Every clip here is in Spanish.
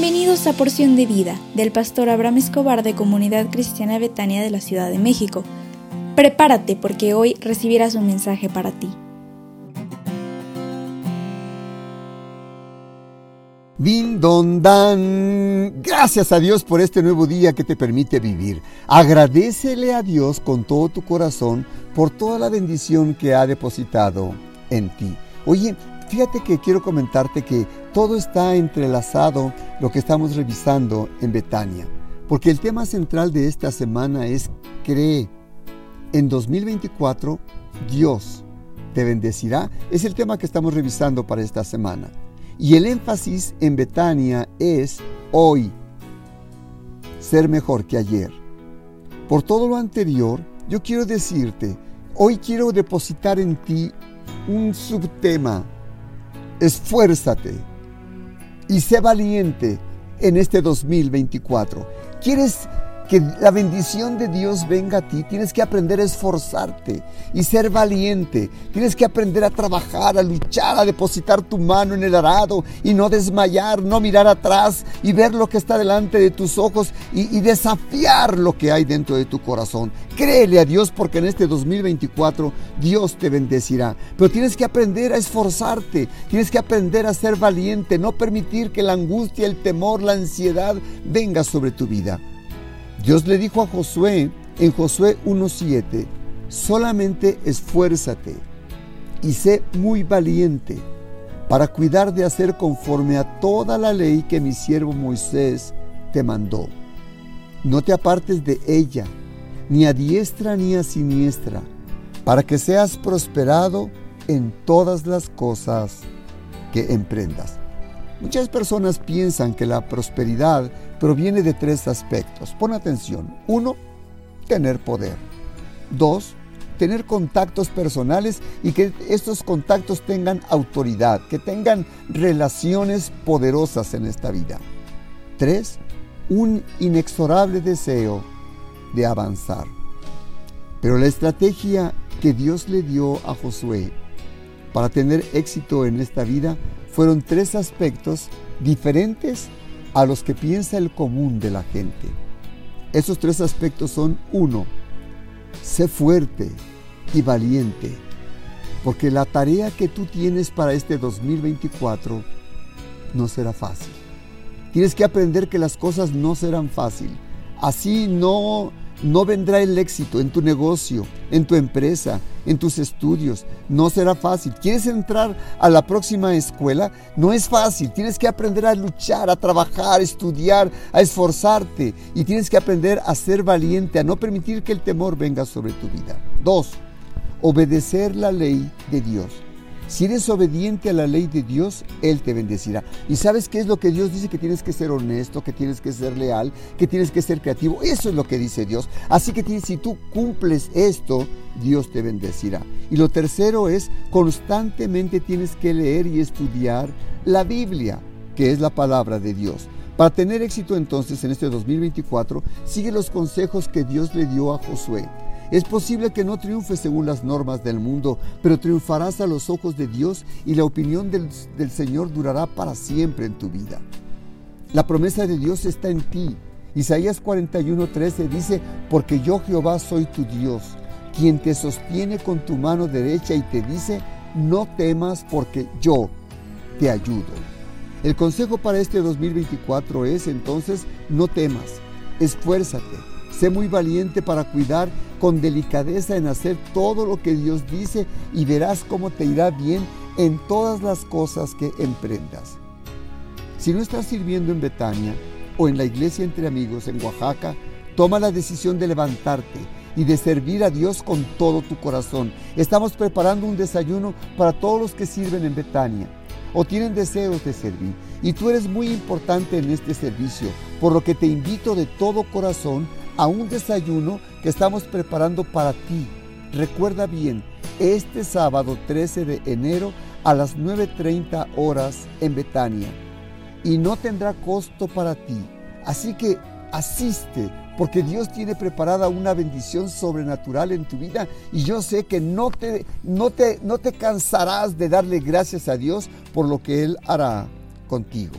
Bienvenidos a Porción de Vida del pastor Abraham Escobar de Comunidad Cristiana Betania de la Ciudad de México. Prepárate porque hoy recibirás un mensaje para ti. Din don dan. Gracias a Dios por este nuevo día que te permite vivir. Agradecele a Dios con todo tu corazón por toda la bendición que ha depositado en ti. Oye, fíjate que quiero comentarte que todo está entrelazado lo que estamos revisando en Betania. Porque el tema central de esta semana es cree. En 2024 Dios te bendecirá. Es el tema que estamos revisando para esta semana. Y el énfasis en Betania es hoy, ser mejor que ayer. Por todo lo anterior, yo quiero decirte, hoy quiero depositar en ti un subtema. Esfuérzate y sé valiente en este 2024. ¿Quieres que la bendición de Dios venga a ti, tienes que aprender a esforzarte y ser valiente. Tienes que aprender a trabajar, a luchar, a depositar tu mano en el arado y no desmayar, no mirar atrás y ver lo que está delante de tus ojos y, y desafiar lo que hay dentro de tu corazón. Créele a Dios porque en este 2024 Dios te bendecirá. Pero tienes que aprender a esforzarte, tienes que aprender a ser valiente, no permitir que la angustia, el temor, la ansiedad venga sobre tu vida. Dios le dijo a Josué en Josué 1.7, solamente esfuérzate y sé muy valiente para cuidar de hacer conforme a toda la ley que mi siervo Moisés te mandó. No te apartes de ella, ni a diestra ni a siniestra, para que seas prosperado en todas las cosas que emprendas. Muchas personas piensan que la prosperidad proviene de tres aspectos. Pon atención. Uno, tener poder. Dos, tener contactos personales y que estos contactos tengan autoridad, que tengan relaciones poderosas en esta vida. Tres, un inexorable deseo de avanzar. Pero la estrategia que Dios le dio a Josué para tener éxito en esta vida fueron tres aspectos diferentes a los que piensa el común de la gente. Esos tres aspectos son, uno, sé fuerte y valiente, porque la tarea que tú tienes para este 2024 no será fácil. Tienes que aprender que las cosas no serán fácil. Así no no vendrá el éxito en tu negocio, en tu empresa, en tus estudios. No será fácil. ¿Quieres entrar a la próxima escuela? No es fácil. Tienes que aprender a luchar, a trabajar, a estudiar, a esforzarte. Y tienes que aprender a ser valiente, a no permitir que el temor venga sobre tu vida. Dos, obedecer la ley de Dios. Si eres obediente a la ley de Dios, Él te bendecirá. ¿Y sabes qué es lo que Dios dice? Que tienes que ser honesto, que tienes que ser leal, que tienes que ser creativo. Eso es lo que dice Dios. Así que si tú cumples esto, Dios te bendecirá. Y lo tercero es, constantemente tienes que leer y estudiar la Biblia, que es la palabra de Dios. Para tener éxito entonces en este 2024, sigue los consejos que Dios le dio a Josué. Es posible que no triunfes según las normas del mundo, pero triunfarás a los ojos de Dios y la opinión del, Señor durará para siempre en tu vida. La promesa de Dios está en ti. Isaías 41:13 dice, porque yo Jehová soy tu Dios, quien te sostiene con tu mano derecha y te dice, no temas porque yo te ayudo. El consejo para este 2024 es entonces, no temas, esfuérzate, Sé muy valiente para cuidar con delicadeza en hacer todo lo que Dios dice y verás cómo te irá bien en todas las cosas que emprendas. Si no estás sirviendo en Betania o en la iglesia entre amigos en Oaxaca, toma la decisión de levantarte y de servir a Dios con todo tu corazón. Estamos preparando un desayuno para todos los que sirven en Betania o tienen deseos de servir. Y tú eres muy importante en este servicio, por lo que te invito de todo corazón a un desayuno que estamos preparando para ti. Recuerda bien, este sábado 13 de enero a las 9.30 horas en Betania. Y no tendrá costo para ti. Así que asiste, porque Dios tiene preparada una bendición sobrenatural en tu vida y yo sé que no te, no te, no te cansarás de darle gracias a Dios por lo que Él hará contigo.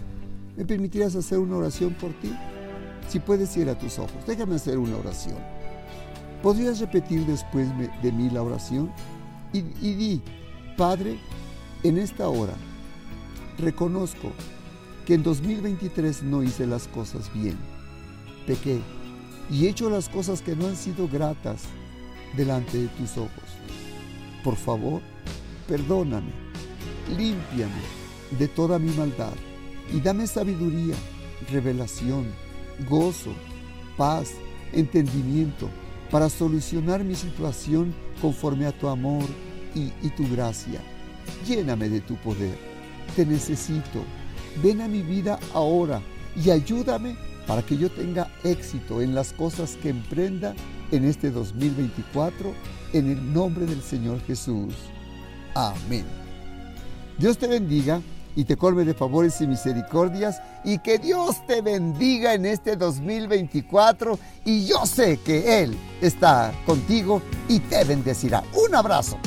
¿Me permitirás hacer una oración por ti? Si puedes ir a tus ojos, déjame hacer una oración. ¿Podrías repetir después de mí la oración? Y, y di, Padre, en esta hora reconozco que en 2023 no hice las cosas bien. Pequé y he hecho las cosas que no han sido gratas delante de tus ojos. Por favor, perdóname, límpiame de toda mi maldad y dame sabiduría, revelación, gozo, paz, entendimiento para solucionar mi situación conforme a tu amor y, tu gracia. Lléname de tu poder. Te necesito. Ven a mi vida ahora y ayúdame para que yo tenga éxito en las cosas que emprenda en este 2024, en el nombre del Señor Jesús. Amén. Dios te bendiga y te colme de favores y misericordias y que Dios te bendiga en este 2024 y yo sé que Él está contigo y te bendecirá. Un abrazo.